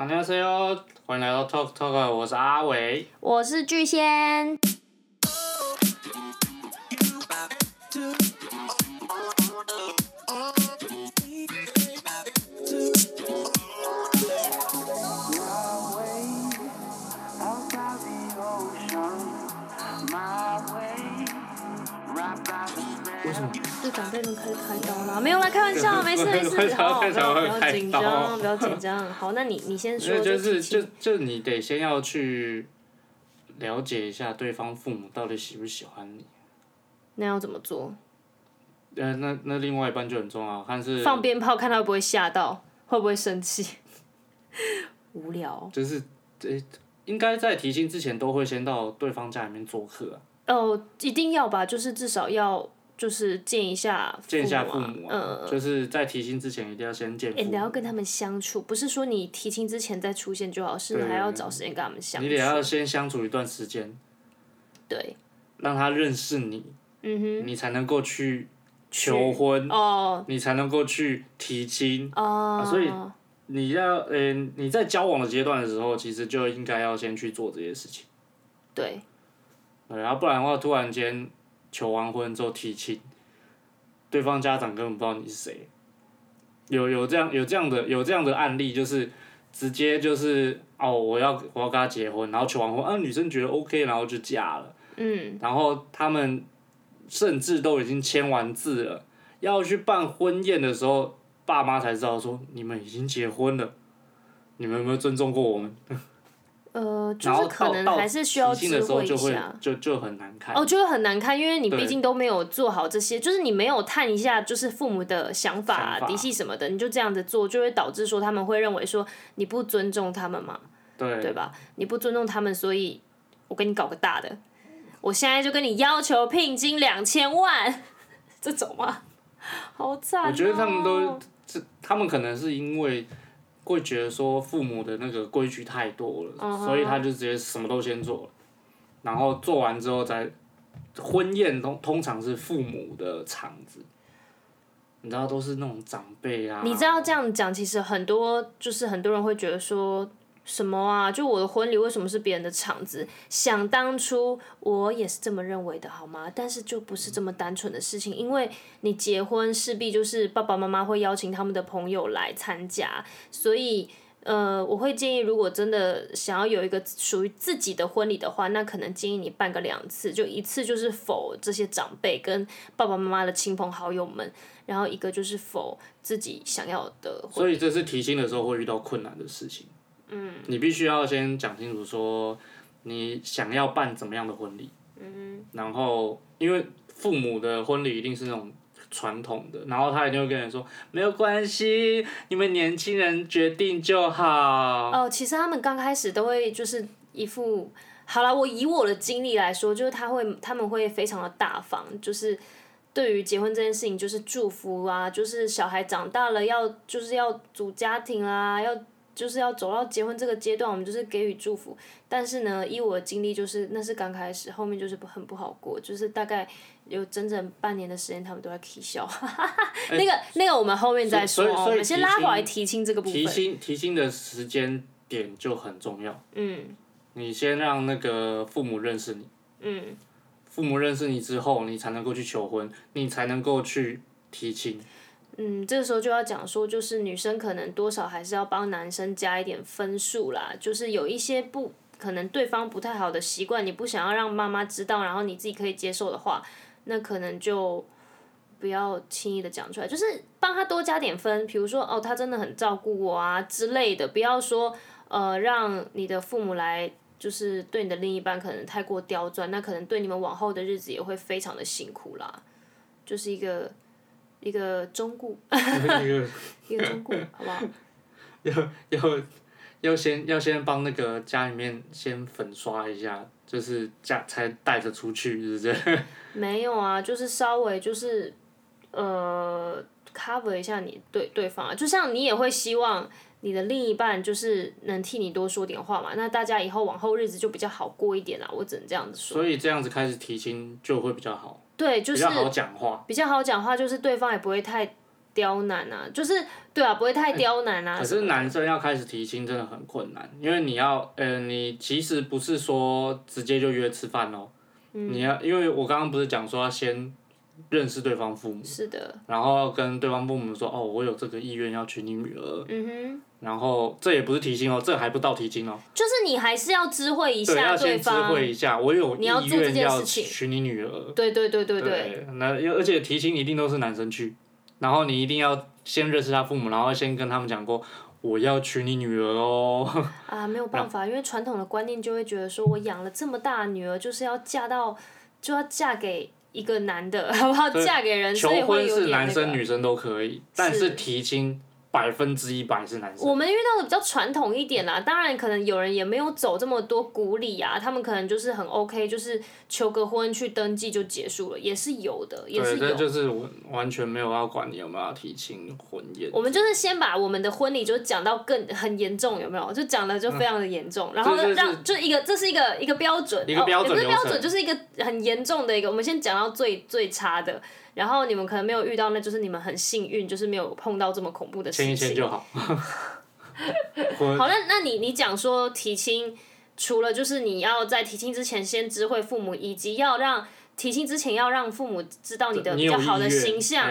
大家好，欢迎来到 Talk Talk，我是阿伟，我是巨仙。长辈们开始开刀了，没有啦，开玩笑，没事没事，好，不要紧张，不要紧张。好，那你你先说。就是就就你得先要去了解一下对方父母到底喜不喜欢你。那要怎么做？呃，那那另外一半就很重要，看是放鞭炮，看他会不会吓到，会不会生气？无聊。就是呃，应该在提亲之前都会先到对方家里面做客啊。哦，一定要吧，就是至少要。就是见一下父母，见一下父母，嗯，就是在提亲之前一定要先见父母。你要跟他们相处，不是说你提亲之前再出现就好，是还要找时间跟他们相处。你得要先相处一段时间。对。让他认识你。嗯哼。你才能够去求婚。哦。你才能够去提亲。哦。所以你要，呃，你在交往的阶段的时候，其实就应该要先去做这些事情。对。然后不然的话，突然间。求完婚之后提亲，对方家长根本不知道你是谁，有有这样有这样的有这样的案例，就是直接就是哦，我要我要跟他结婚，然后求完婚，啊女生觉得 OK，然后就嫁了，嗯，然后他们甚至都已经签完字了，要去办婚宴的时候，爸妈才知道说你们已经结婚了，你们有没有尊重过我们？呃，就是可能还是需要智慧一下，就就很难看。哦，就会很难看，因为你毕竟都没有做好这些，就是你没有探一下，就是父母的想法、底细什么的，你就这样子做，就会导致说他们会认为说你不尊重他们嘛，对，对吧？你不尊重他们，所以我给你搞个大的，我现在就跟你要求聘金两千万，这种吗？好惨哦。我觉得他们都，这他们可能是因为。会觉得说父母的那个规矩太多了，uh huh. 所以他就直接什么都先做了，然后做完之后再婚宴通通常是父母的场子，你知道都是那种长辈啊。你知道这样讲，其实很多就是很多人会觉得说。什么啊？就我的婚礼为什么是别人的场子？想当初我也是这么认为的，好吗？但是就不是这么单纯的事情，因为你结婚势必就是爸爸妈妈会邀请他们的朋友来参加，所以呃，我会建议，如果真的想要有一个属于自己的婚礼的话，那可能建议你办个两次，就一次就是否这些长辈跟爸爸妈妈的亲朋好友们，然后一个就是否自己想要的。所以这是提亲的时候会遇到困难的事情。嗯，你必须要先讲清楚说，你想要办怎么样的婚礼。嗯。然后，因为父母的婚礼一定是那种传统的，然后他一定会跟人说，没有关系，你们年轻人决定就好。哦，其实他们刚开始都会就是一副，好了，我以我的经历来说，就是他会他们会非常的大方，就是对于结婚这件事情，就是祝福啊，就是小孩长大了要就是要组家庭啊，要。就是要走到结婚这个阶段，我们就是给予祝福。但是呢，以我的经历，就是那是刚开始，后面就是很不好过。就是大概有整整半年的时间，他们都在起笑。那个那个，我们后面再说。我们先拉回来提亲这个部分。提亲提亲的时间点就很重要。嗯。你先让那个父母认识你。嗯。父母认识你之后，你才能够去求婚，你才能够去提亲。嗯，这个时候就要讲说，就是女生可能多少还是要帮男生加一点分数啦。就是有一些不可能对方不太好的习惯，你不想要让妈妈知道，然后你自己可以接受的话，那可能就不要轻易的讲出来。就是帮他多加点分，比如说哦，他真的很照顾我啊之类的。不要说呃，让你的父母来就是对你的另一半可能太过刁钻，那可能对你们往后的日子也会非常的辛苦啦。就是一个。一个中顾，一个 中顾，好不好？要要要先要先帮那个家里面先粉刷一下，就是家才带着出去，是不是？没有啊，就是稍微就是呃 cover 一下你对对方啊，就像你也会希望你的另一半就是能替你多说点话嘛，那大家以后往后日子就比较好过一点啦，我只能这样子说。所以这样子开始提亲就会比较好。对，就是比较好讲话，比较好讲话，就是对方也不会太刁刁难啊，就是对啊，不会太刁难啊。可是男生要开始提亲真的很困难，因为你要，呃，你其实不是说直接就约吃饭哦，嗯、你要，因为我刚刚不是讲说要先。认识对方父母，是的，然后跟对方父母说，哦，我有这个意愿要娶你女儿，嗯哼，然后这也不是提亲哦，这还不到提亲哦，就是你还是要知会一下对方，对，要先知会一下，我有意愿要娶你女儿，对对对对对，对，那而且提亲一定都是男生去，然后你一定要先认识他父母，然后先跟他们讲过，我要娶你女儿哦，啊，没有办法，因为传统的观念就会觉得说，我养了这么大的女儿，就是要嫁到，就要嫁给。一个男的，好不好？嫁给人，所以会有点那个。求婚是男生女生都可以，但是提亲。百分之一百是男生。我们遇到的比较传统一点啦，当然可能有人也没有走这么多古礼啊，他们可能就是很 OK，就是求个婚去登记就结束了，也是有的，也是有。对，就是完全没有要管你有没有要提亲婚宴。我们就是先把我们的婚礼就讲到更很严重，有没有？就讲的就非常的严重，嗯、然后让就一个这是一个一个标准，一个标准、哦、也不是标准，就是一个很严重的一个，我们先讲到最最差的。然后你们可能没有遇到，那就是你们很幸运，就是没有碰到这么恐怖的事情。签一签就好。好，那那你你讲说提亲，除了就是你要在提亲之前先知会父母，以及要让提亲之前要让父母知道你的比较好的形象，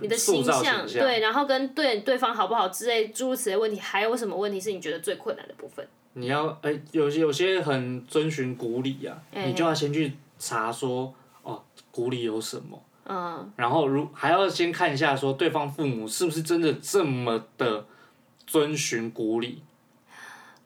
你的形象，对，然后跟对对方好不好之类诸如此类问题，还有什么问题是你觉得最困难的部分？你要哎，有些有些很遵循古礼啊，你就要先去查说哦，古礼有什么。嗯，然后如还要先看一下，说对方父母是不是真的这么的遵循古礼，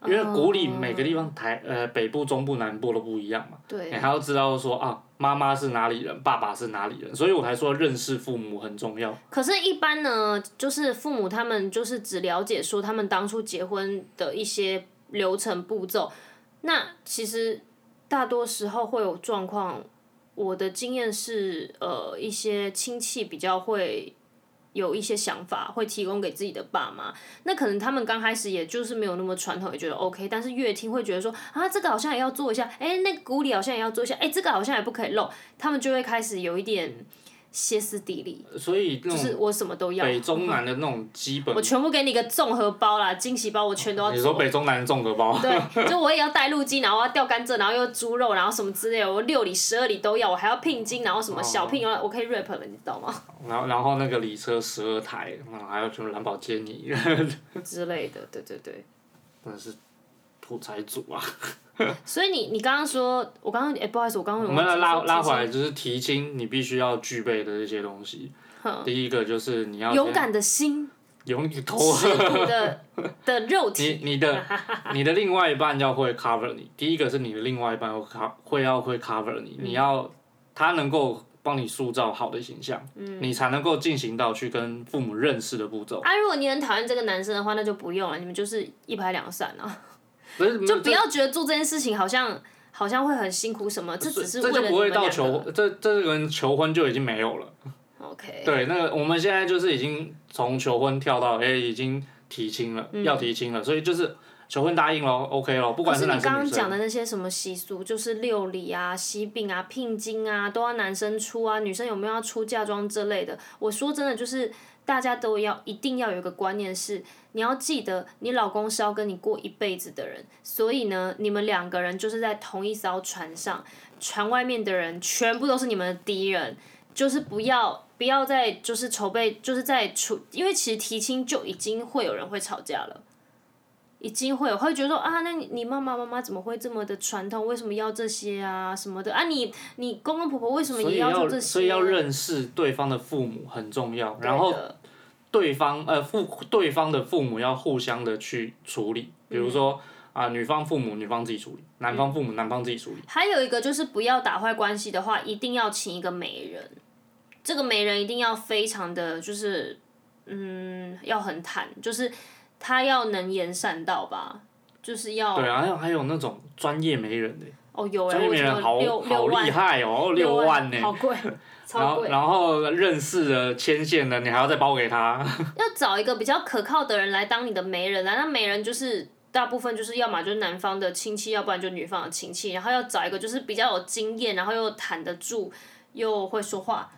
因为古礼每个地方台呃北部、中部、南部都不一样嘛。对。你还要知道说啊，妈妈是哪里人，爸爸是哪里人，所以我才说认识父母很重要。可是，一般呢，就是父母他们就是只了解说他们当初结婚的一些流程步骤，那其实大多时候会有状况。我的经验是，呃，一些亲戚比较会有一些想法，会提供给自己的爸妈。那可能他们刚开始也就是没有那么传统，也觉得 OK。但是越听会觉得说，啊，这个好像也要做一下，哎，那个鼓里好像也要做一下，哎，这个好像也不可以漏。他们就会开始有一点。歇斯底里，所以就是我什么都要。北中南的那种基本，我全部给你个综合包啦，惊喜包我全都要。你说北中南的综合包？对，就我也要带路鸡，然后要钓甘蔗，然后又猪肉，然后什么之类的，我六里十二里都要，我还要聘金，然后什么小聘，我可以 rap 了，你知道吗？然后然后那个礼车十二台，然后还有什么蓝宝坚尼之类的，对对对。真的是土财主啊！所以你你刚刚说，我刚刚哎，不好意思，我刚刚我们来拉拉回来，就是提亲你必须要具备的一些东西。第一个就是你要勇敢的心，勇你头的的肉体。你你的 你的另外一半要会 cover 你，第一个是你的另外一半会 cover 会要会 cover 你，你要他能够帮你塑造好的形象，你才能够进行到去跟父母认识的步骤。啊，如果你很讨厌这个男生的话，那就不用了，你们就是一拍两散啊。就不要觉得做这件事情好像好像会很辛苦什么，这只是。这就不会到求这这个人求婚就已经没有了。OK。对，那个我们现在就是已经从求婚跳到哎已经提亲了，嗯、要提亲了，所以就是求婚答应了 OK 了，不管是男生刚刚讲的那些什么习俗，就是六礼啊、喜饼啊、聘金啊，都要男生出啊，女生有没有要出嫁妆之类的？我说真的就是。大家都要一定要有一个观念是，你要记得你老公是要跟你过一辈子的人，所以呢，你们两个人就是在同一艘船上，船外面的人全部都是你们的敌人，就是不要不要再就是筹备，就是在处，因为其实提亲就已经会有人会吵架了，已经会有会觉得说啊，那你你妈妈妈妈怎么会这么的传统？为什么要这些啊什么的啊？你你公公婆婆为什么也要做这些？所以要认识对方的父母很重要，然后。对方呃父对方的父母要互相的去处理，比如说啊、呃、女方父母女方自己处理，男方父母男方自己处理。还有一个就是不要打坏关系的话，一定要请一个媒人，这个媒人一定要非常的就是嗯要很坦，就是他要能言善道吧，就是要。对啊，还有还有那种专业媒人的。哦有哎，专业媒人好好厉害哦，六万呢。好贵。然后，然后认识的牵线的，你还要再包给他。要找一个比较可靠的人来当你的媒人啊！那媒人就是大部分就是要么就是男方的亲戚，要不然就女方的亲戚。然后要找一个就是比较有经验，然后又谈得住，又会说话。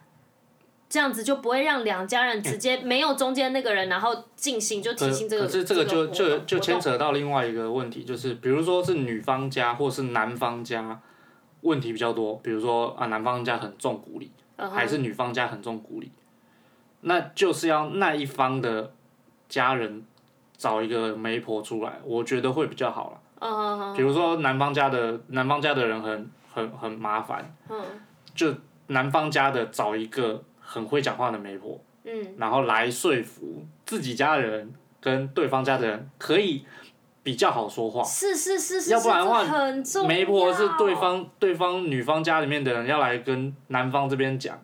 这样子就不会让两家人直接没有中间那个人，然后进行就提醒这个。可是这个就就就牵扯到另外一个问题，就是比如说是女方家或是男方家问题比较多，比如说啊男方家很重鼓礼，还是女方家很重鼓励，那就是要那一方的家人找一个媒婆出来，我觉得会比较好了。比如说男方家的男方家的人很很很麻烦，就男方家的找一个。很会讲话的媒婆，嗯，然后来说服自己家人跟对方家的人可以比较好说话。是是是是，要不然的话，很重要。媒婆是对方对方女方家里面的人要来跟男方这边讲，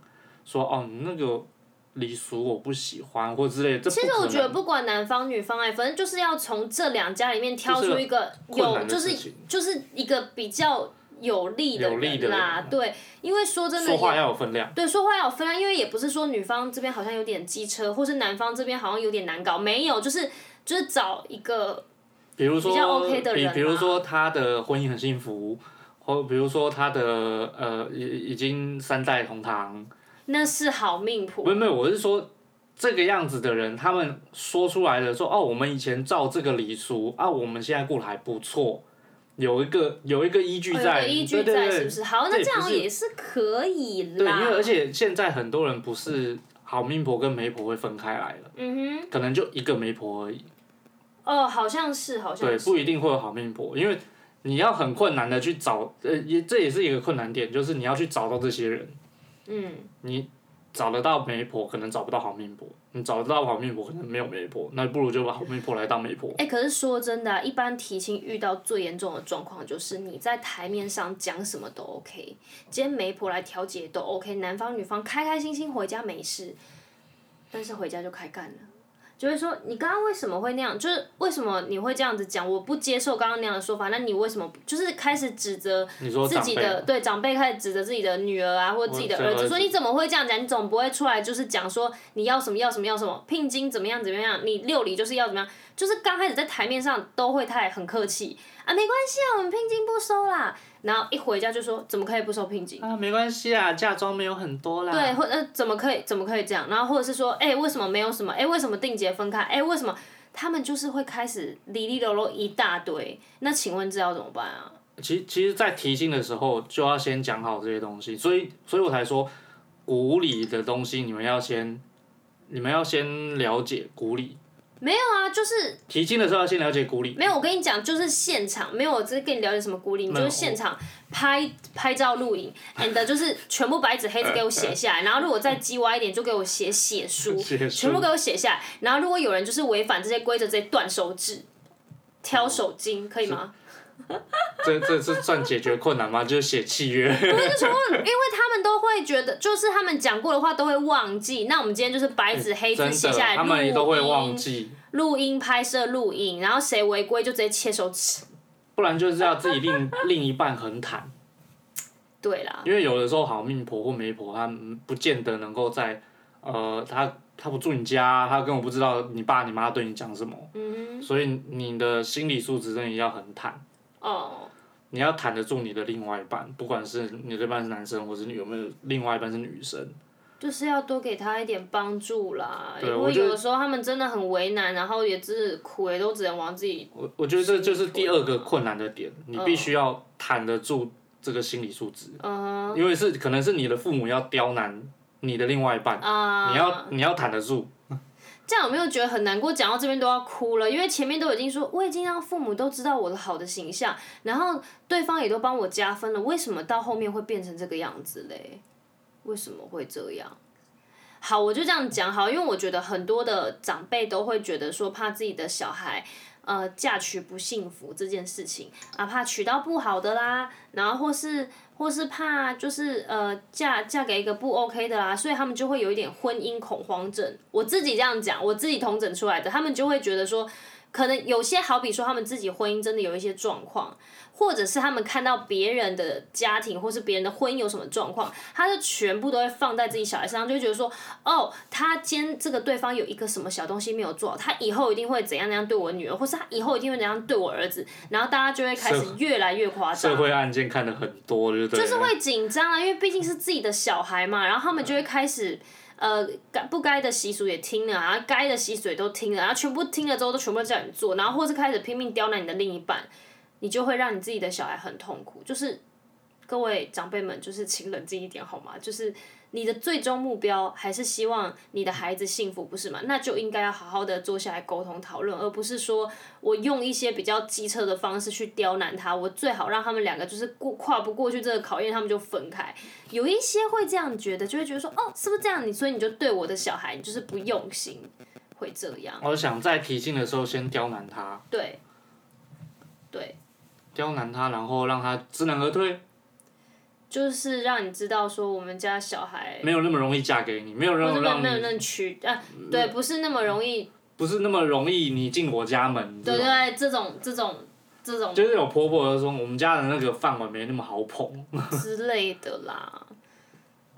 说哦那个礼俗我不喜欢或之类的。其实我觉得不管男方女方哎，反正就是要从这两家里面挑出一个有就是就是一个比较。有利的人啦，对，因为说真的，说话要有分量。对，说话要有分量，因为也不是说女方这边好像有点机车，或是男方这边好像有点难搞，没有，就是就是找一个比较 OK 的人。比如说他的婚姻很幸福，或比如说他的呃已已经三代同堂，那是好命婆。没有没有，我是说这个样子的人，他们说出来的说哦，我们以前照这个礼俗啊，我们现在过得还不错。有一个有一个依据在，有依据在是不是？好，那这样也是可以啦。对，因为而且现在很多人不是好命婆跟媒婆会分开来了，嗯哼，可能就一个媒婆而已。哦，好像是，好像是。对，不一定会有好命婆，因为你要很困难的去找，呃，也这也是一个困难点，就是你要去找到这些人。嗯。你。找得到媒婆，可能找不到好命婆；你找得到好命婆，可能没有媒婆。那不如就把好命婆来当媒婆。哎、欸，可是说真的、啊，一般提亲遇到最严重的状况，就是你在台面上讲什么都 OK，今天媒婆来调解都 OK，男方女方开开心心回家没事，但是回家就开干了。就会说，你刚刚为什么会那样？就是为什么你会这样子讲？我不接受刚刚那样的说法。那你为什么就是开始指责自己的？对长辈开始指责自己的女儿啊，或者自己的儿子，说你怎么会这样讲？你总不会出来就是讲说你要什么要什么要什么聘金怎么样怎么样？你六礼就是要怎么样？就是刚开始在台面上都会太很客气啊，没关系啊，我们聘金不收啦。然后一回家就说怎么可以不收聘金？啊，没关系啊，嫁妆没有很多啦。对，或者怎么可以怎么可以这样？然后或者是说，哎，为什么没有什么？哎，为什么定结分开？哎，为什么？他们就是会开始哩哩啰啰一大堆。那请问这要怎么办啊？其其实，在提亲的时候就要先讲好这些东西，所以所以我才说，古礼的东西你们要先，你们要先了解古礼。没有啊，就是提亲的时候要先了解古礼。没有，我跟你讲，就是现场没有，我只是跟你了解什么古礼，你就是现场拍拍照录影，and 就是全部白纸黑字给我写下来，然后如果再叽歪一点，就给我写 写书，全部给我写下来，然后如果有人就是违反这些规则，直接断手指，挑手筋，可以吗？这这是算解决困难吗？就是写契约。不是说，因为他们都会觉得，就是他们讲过的话都会忘记。那我们今天就是白纸黑字写下来，他们也都会忘记。录音拍摄录影，然后谁违规就直接切手指。不然就是要自己另另一半很坦。对啦。因为有的时候好命婆或媒婆，他不见得能够在呃，他他不住你家，他根本不知道你爸你妈对你讲什么。嗯。所以你的心理素质真的要很坦。哦，你要谈得住你的另外一半，不管是你这半是男生，或是你有没有另外一半是女生，就是要多给他一点帮助啦。因为有的时候他们真的很为难，然后也是苦也都只能往自己。我我觉得这就是第二个困难的点，你必须要谈得住这个心理素质。嗯。因为是可能是你的父母要刁难你的另外一半，嗯、你要你要谈得住。这样有没有觉得很难过？讲到这边都要哭了，因为前面都已经说我已经让父母都知道我的好的形象，然后对方也都帮我加分了，为什么到后面会变成这个样子嘞？为什么会这样？好，我就这样讲好，因为我觉得很多的长辈都会觉得说怕自己的小孩。呃，嫁娶不幸福这件事情哪，怕娶到不好的啦，然后或是或是怕就是呃嫁嫁给一个不 OK 的啦，所以他们就会有一点婚姻恐慌症。我自己这样讲，我自己同整出来的，他们就会觉得说，可能有些好比说他们自己婚姻真的有一些状况。或者是他们看到别人的家庭，或是别人的婚姻有什么状况，他就全部都会放在自己小孩身上，就会觉得说，哦，他今天这个对方有一个什么小东西没有做好，他以后一定会怎样怎样对我女儿，或是他以后一定会怎样对我儿子，然后大家就会开始越来越夸张。社会案件看的很多。就是会紧张啊，因为毕竟是自己的小孩嘛，然后他们就会开始。呃该不该的习俗也听了，然后该的习俗也都听了，然后全部听了之后都全部叫你做，然后或是开始拼命刁难你的另一半，你就会让你自己的小孩很痛苦。就是各位长辈们，就是请冷静一点好吗？就是。你的最终目标还是希望你的孩子幸福，不是吗？那就应该要好好的坐下来沟通讨论，而不是说我用一些比较机车的方式去刁难他。我最好让他们两个就是过跨不过去这个考验，他们就分开。有一些会这样觉得，就会觉得说，哦，是不是这样？你所以你就对我的小孩，你就是不用心，会这样。我想在提亲的时候先刁难他。对。对。刁难他，然后让他知难而退。就是让你知道说我们家小孩没有那么容易嫁给你，没有那么让没有那么娶啊，对，不是那么容易。不是那么容易，你进我家门。对对对，这种这种这种。就是有婆婆说我们家的那个饭碗没那么好捧。之类的啦。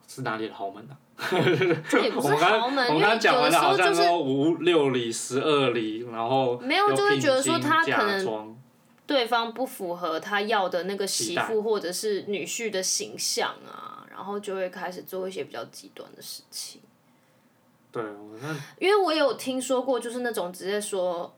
是哪里的豪门啊？这也不是豪门，因为有的时候就是五六里、十二里，然后没有，就是觉得说他可能。对方不符合他要的那个媳妇或者是女婿的形象啊，然后就会开始做一些比较极端的事情。对。因为我有听说过，就是那种直接说，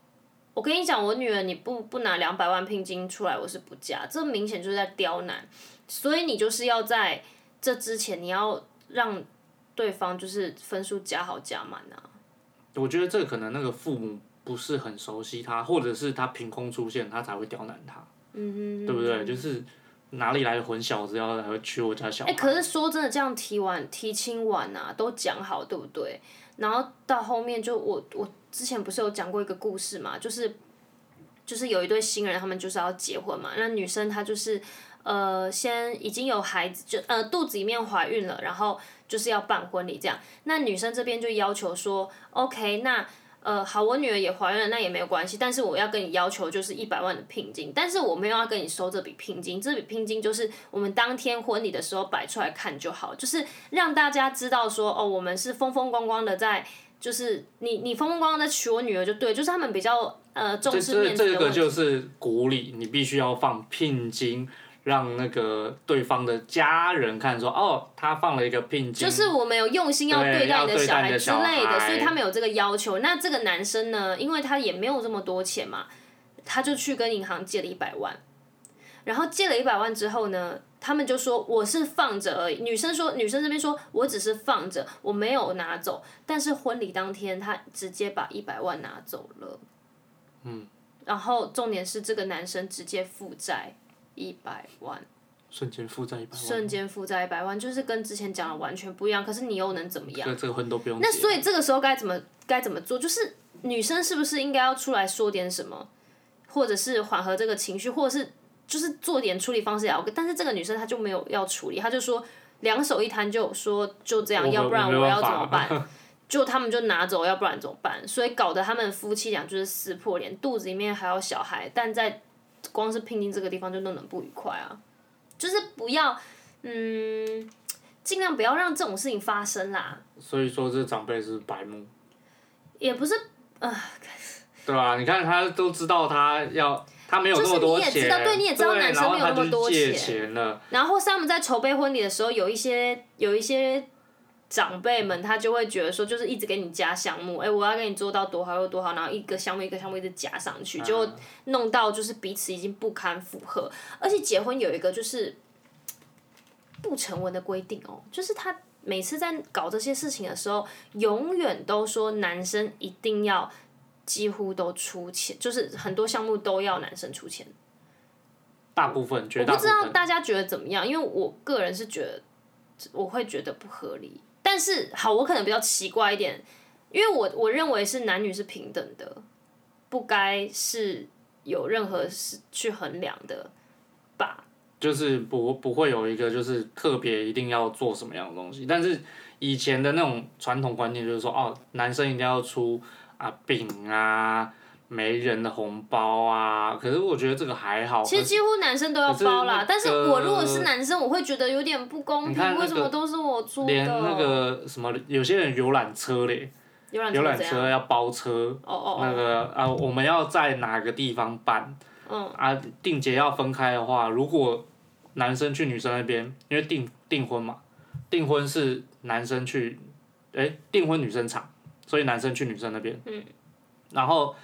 我跟你讲，我女儿你不不拿两百万聘金出来，我是不嫁。这明显就是在刁难，所以你就是要在这之前，你要让对方就是分数加好加满啊。我觉得这可能那个父母。不是很熟悉他，或者是他凭空出现，他才会刁难他，嗯、对不对？就是哪里来的混小子要来娶我家小孩？哎、欸，可是说真的，这样提完提亲完啊，都讲好，对不对？然后到后面就我我之前不是有讲过一个故事嘛，就是就是有一对新人，他们就是要结婚嘛，那女生她就是呃先已经有孩子，就呃肚子里面怀孕了，然后就是要办婚礼这样，那女生这边就要求说，OK，那。呃，好，我女儿也怀孕了，那也没有关系。但是我要跟你要求就是一百万的聘金，但是我没有要跟你收这笔聘金，这笔聘金就是我们当天婚礼的时候摆出来看就好，就是让大家知道说，哦，我们是风风光光的在，就是你你风风光光的娶我女儿就对，就是他们比较呃重视面子。这这个就是鼓励，你必须要放聘金。让那个对方的家人看说，哦，他放了一个聘金，就是我们有用心要对待你的小孩之类的，所以他们有这个要求。那这个男生呢，因为他也没有这么多钱嘛，他就去跟银行借了一百万，然后借了一百万之后呢，他们就说我是放着而已。女生说，女生这边说我只是放着，我没有拿走。但是婚礼当天，他直接把一百万拿走了。嗯。然后重点是这个男生直接负债。一百万，瞬间负债一百万，瞬间负债一百万，就是跟之前讲的完全不一样。可是你又能怎么样？这个婚都不用。那所以这个时候该怎么该怎么做？就是女生是不是应该要出来说点什么，或者是缓和这个情绪，或者是就是做点处理方式也 OK。但是这个女生她就没有要处理，她就说两手一摊就说就这样，要不然我要怎么办？就他们就拿走，要不然怎么办？所以搞得他们夫妻俩就是撕破脸，肚子里面还有小孩，但在。光是聘金这个地方就弄得不愉快啊，就是不要，嗯，尽量不要让这种事情发生啦。所以说，这长辈是白目。也不是，啊、呃。对吧？你看他都知道他要，他没有那么多钱。就是你也知道，对，你也知道男生没有那么多钱。然后是他们在筹备婚礼的时候，有一些，有一些。长辈们他就会觉得说，就是一直给你加项目，哎、欸，我要给你做到多好又多好，然后一个项目一个项目一直加上去，就弄到就是彼此已经不堪负荷。而且结婚有一个就是不成文的规定哦，就是他每次在搞这些事情的时候，永远都说男生一定要几乎都出钱，就是很多项目都要男生出钱。大部分，绝大部分。我不知道大家觉得怎么样，因为我个人是觉得，我会觉得不合理。但是好，我可能比较奇怪一点，因为我我认为是男女是平等的，不该是有任何事去衡量的吧。就是不不会有一个就是特别一定要做什么样的东西，但是以前的那种传统观念就是说，哦，男生一定要出啊饼啊。媒人的红包啊，可是我觉得这个还好。其实几乎男生都要包啦，但是我如果是男生，我会觉得有点不公平，那个、为什么都是我出的？连那个什么，有些人游览车嘞，游览车要包车，哦哦那个啊，我们要在哪个地方办？嗯、啊，定节要分开的话，如果男生去女生那边，因为订订婚嘛，订婚是男生去哎，订婚女生场，所以男生去女生那边。嗯。然后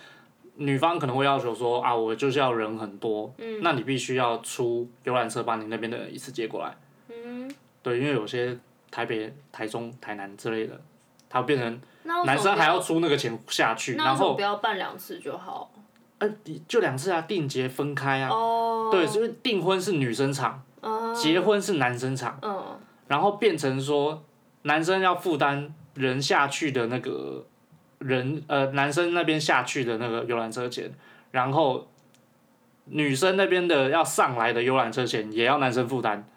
女方可能会要求说啊，我就是要人很多，嗯。那你必须要出游览车把你那边的人一次接过来。嗯。对，因为有些台北、台中、台南之类的，他变成男生还要出那个钱下去，然后不要办两次就好。呃，就两次啊，订结分开啊。哦。对，因为订婚是女生场，结婚是男生场。嗯。然后变成说，男生要负担人下去的那个人，呃，男生那边下去的那个游览车钱，然后女生那边的要上来的游览车钱也要男生负担，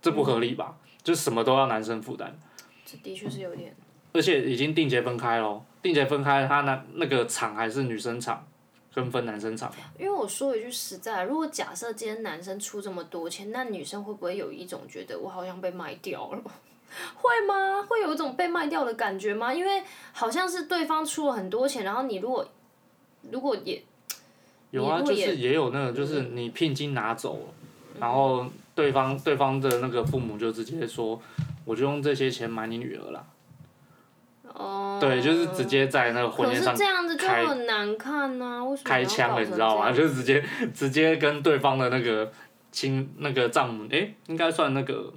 这不合理吧？嗯、就什么都要男生负担。这的确是有点。而且已经定结分开咯，定结分开，他那那个场还是女生场，跟分男生场。因为我说一句实在，如果假设今天男生出这么多钱，那女生会不会有一种觉得我好像被卖掉了？会吗？会有一种被卖掉的感觉吗？因为好像是对方出了很多钱，然后你如果如果也有啊，就是也有那个，就是你聘金拿走了，嗯、然后对方对方的那个父母就直接说，我就用这些钱买你女儿了。哦，对，就是直接在那个婚宴上开，可是这样子就很难看呐、啊，为什么开枪了，你知道吗？就是直接直接跟对方的那个亲那个丈母，哎，应该算那个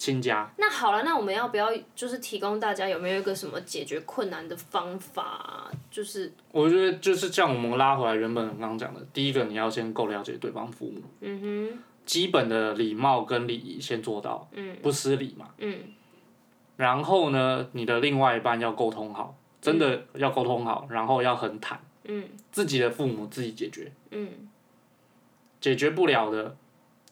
亲家。那好了，那我们要不要就是提供大家有没有一个什么解决困难的方法？就是我觉得就是像我们拉回来原本刚刚讲的，第一个你要先够了解对方父母，嗯哼，基本的礼貌跟礼仪先做到，嗯，不失礼嘛，嗯。然后呢，你的另外一半要沟通好，真的要沟通好，嗯、然后要很坦。嗯。自己的父母自己解决。嗯。解决不了的，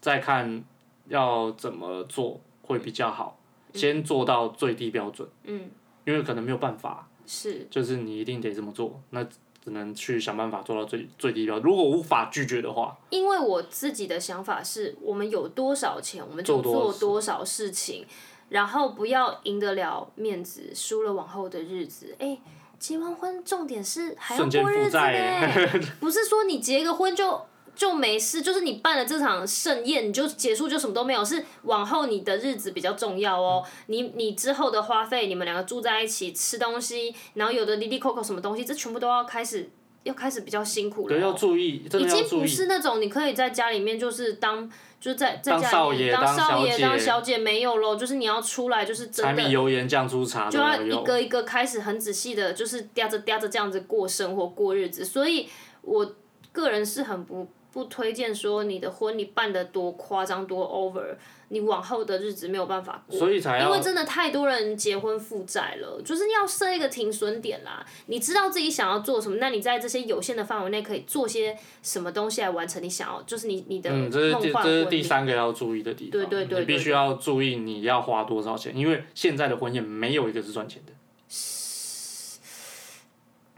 再看要怎么做会比较好。嗯、先做到最低标准。嗯。因为可能没有办法。是。就是你一定得这么做，那只能去想办法做到最最低标准。如果无法拒绝的话。因为我自己的想法是，我们有多少钱，我们就做多少事情。然后不要赢得了面子，输了往后的日子。哎，结完婚重点是还要过日子呢，不是说你结个婚就就没事，就是你办了这场盛宴，你就结束就什么都没有，是往后你的日子比较重要哦。你你之后的花费，你们两个住在一起吃东西，然后有的哩哩扣扣什么东西，这全部都要开始要开始比较辛苦了。对，要注意。已经不是那种你可以在家里面就是当。就是在在家里面当少爷当小姐没有咯，嗯、就是你要出来就是真的。柴米油盐酱醋茶就要一个一个开始很仔细的，就是嗲着嗲着这样子过生活过日子，所以我个人是很不不推荐说你的婚礼办得多夸张多 over。你往后的日子没有办法过，所以才因为真的太多人结婚负债了，就是要设一个停损点啦。你知道自己想要做什么，那你在这些有限的范围内可以做些什么东西来完成你想要，就是你你的梦幻。嗯，这是这是第三个要注意的地方。对对对，对，对，对，你必须要注意你要花多少钱，因为现在的婚宴没有一个是赚钱的。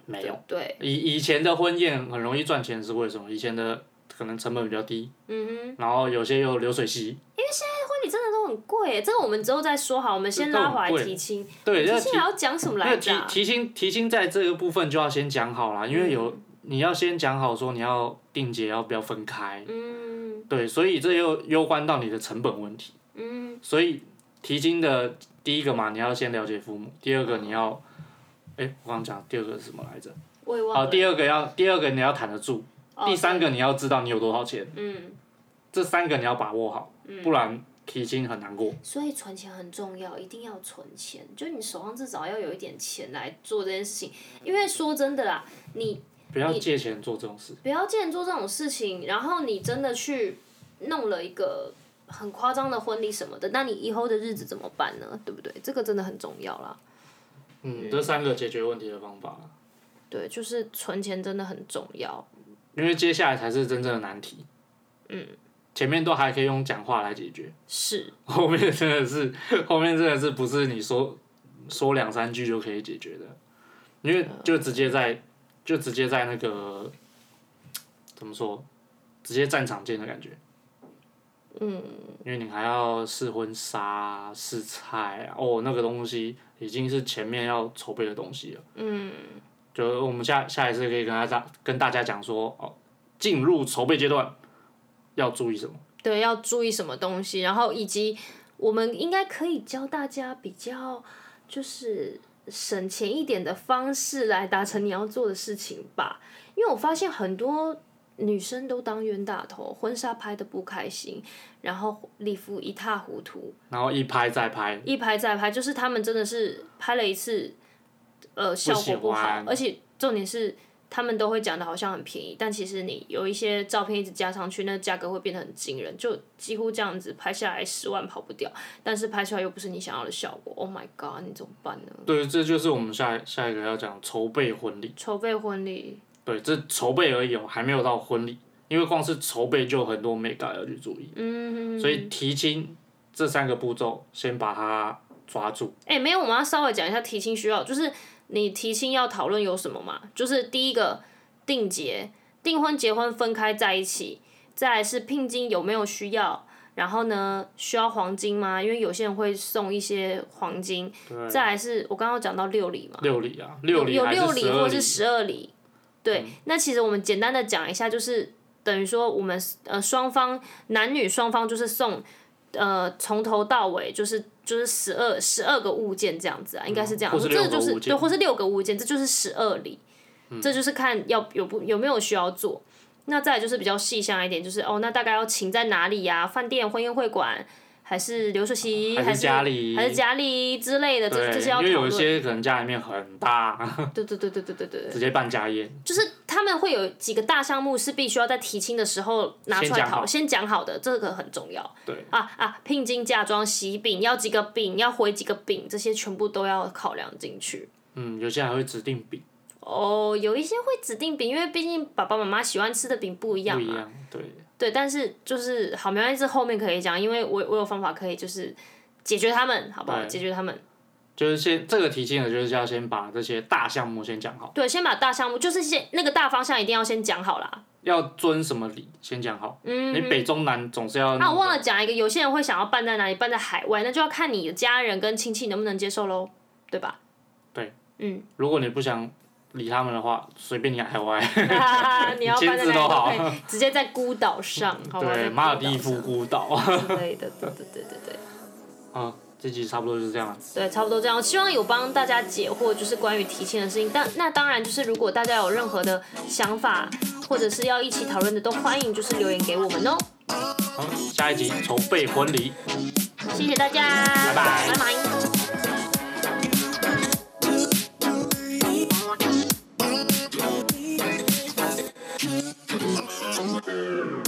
没有。对。以以前的婚宴很容易赚钱是为什么？以前的可能成本比较低。嗯哼。然后有些又流水席。因为现在。婚礼真的都很贵，这个我们之后再说好。我们先拉回来提亲，对，提亲还要讲什么来着？提提亲提亲在这个部分就要先讲好了，因为有、嗯、你要先讲好说你要定结要不要分开。嗯。对，所以这又攸关到你的成本问题。嗯。所以提亲的第一个嘛，你要先了解父母；第二个你要，哎、欸，我刚刚讲第二个是什么来着？我也忘了。好，第二个要第二个你要谈得住，哦、第三个你要知道你有多少钱。嗯。这三个你要把握好，嗯、不然。提亲很难过，所以存钱很重要，一定要存钱。就你手上至少要有一点钱来做这件事情，因为说真的啦，你不要借钱做这种事，不要借钱做这种事情，然后你真的去弄了一个很夸张的婚礼什么的，那你以后的日子怎么办呢？对不对？这个真的很重要啦。嗯，嗯，这三个解决问题的方法。对，就是存钱真的很重要，因为接下来才是真正的难题。嗯。前面都还可以用讲话来解决，是 后面真的是后面真的是不是你说说两三句就可以解决的，因为就直接在就直接在那个怎么说，直接战场见的感觉。嗯。因为你还要试婚纱、试菜啊，哦，那个东西已经是前面要筹备的东西了。嗯。就我们下下一次可以跟大家跟大家讲说哦，进入筹备阶段。要注意什么？对，要注意什么东西，然后以及我们应该可以教大家比较就是省钱一点的方式来达成你要做的事情吧。因为我发现很多女生都当冤大头，婚纱拍的不开心，然后礼服一塌糊涂，然后一拍再拍，一拍再拍，就是他们真的是拍了一次，呃，效果不好，而且重点是。他们都会讲的好像很便宜，但其实你有一些照片一直加上去，那价格会变得很惊人，就几乎这样子拍下来十万跑不掉，但是拍出来又不是你想要的效果。Oh my god，你怎么办呢？对，这就是我们下下一个要讲筹备婚礼。筹备婚礼。对，这筹备而已哦，还没有到婚礼，因为光是筹备就很多眉角要去注意。嗯。所以提亲这三个步骤，先把它抓住。哎、欸，没有，我们要稍微讲一下提亲需要，就是。你提亲要讨论有什么嘛？就是第一个定结、订婚、结婚分开在一起，再来是聘金有没有需要，然后呢，需要黄金吗？因为有些人会送一些黄金。对。再来是我刚刚讲到六礼嘛。六礼啊，六礼有六礼或是十二礼。礼对，嗯、那其实我们简单的讲一下，就是等于说我们呃双方男女双方就是送。呃，从头到尾就是就是十二十二个物件这样子啊，应该是这样。这就是对，或是六个物件，这就是十二里。嗯、这就是看要有不有没有需要做。那再就是比较细项一点，就是哦，那大概要请在哪里呀、啊？饭店、婚宴会馆。还是流水席，还是家里，还是家里之类的，这这些要。因为有一些可能家里面很大。对对对对对对对。直接办家宴。就是他们会有几个大项目是必须要在提亲的时候拿出来讨，先讲好的，这个很重要。对。啊啊！聘金、嫁妆、喜饼，要几个饼，要回几个饼，这些全部都要考量进去。嗯，有些还会指定饼。哦，有一些会指定饼，因为毕竟爸爸妈妈喜欢吃的饼不一样嘛。不一样，对。对，但是就是好，没关系，这后面可以讲，因为我我有方法可以就是解决他们，好不好？解决他们。就是先这个提醒的，就是要先把这些大项目先讲好。对，先把大项目，就是先那个大方向一定要先讲好啦。要遵什么礼，先讲好。嗯。你北中南总是要。啊，我忘了讲一个，有些人会想要办在哪里？办在海外，那就要看你的家人跟亲戚能不能接受喽，对吧？对。嗯。如果你不想。理他们的话，随便你海外，你要 办在哪里都可以，直接在孤岛上，好吧？对，马尔地夫孤岛。之类的，对对对对对。啊，这集差不多就是这样了。对，差不多这样。我希望有帮大家解惑，就是关于提亲的事情。但那当然，就是如果大家有任何的想法，或者是要一起讨论的，都欢迎就是留言给我们哦。好，下一集筹备婚礼。谢谢大家，拜拜，拜拜。Música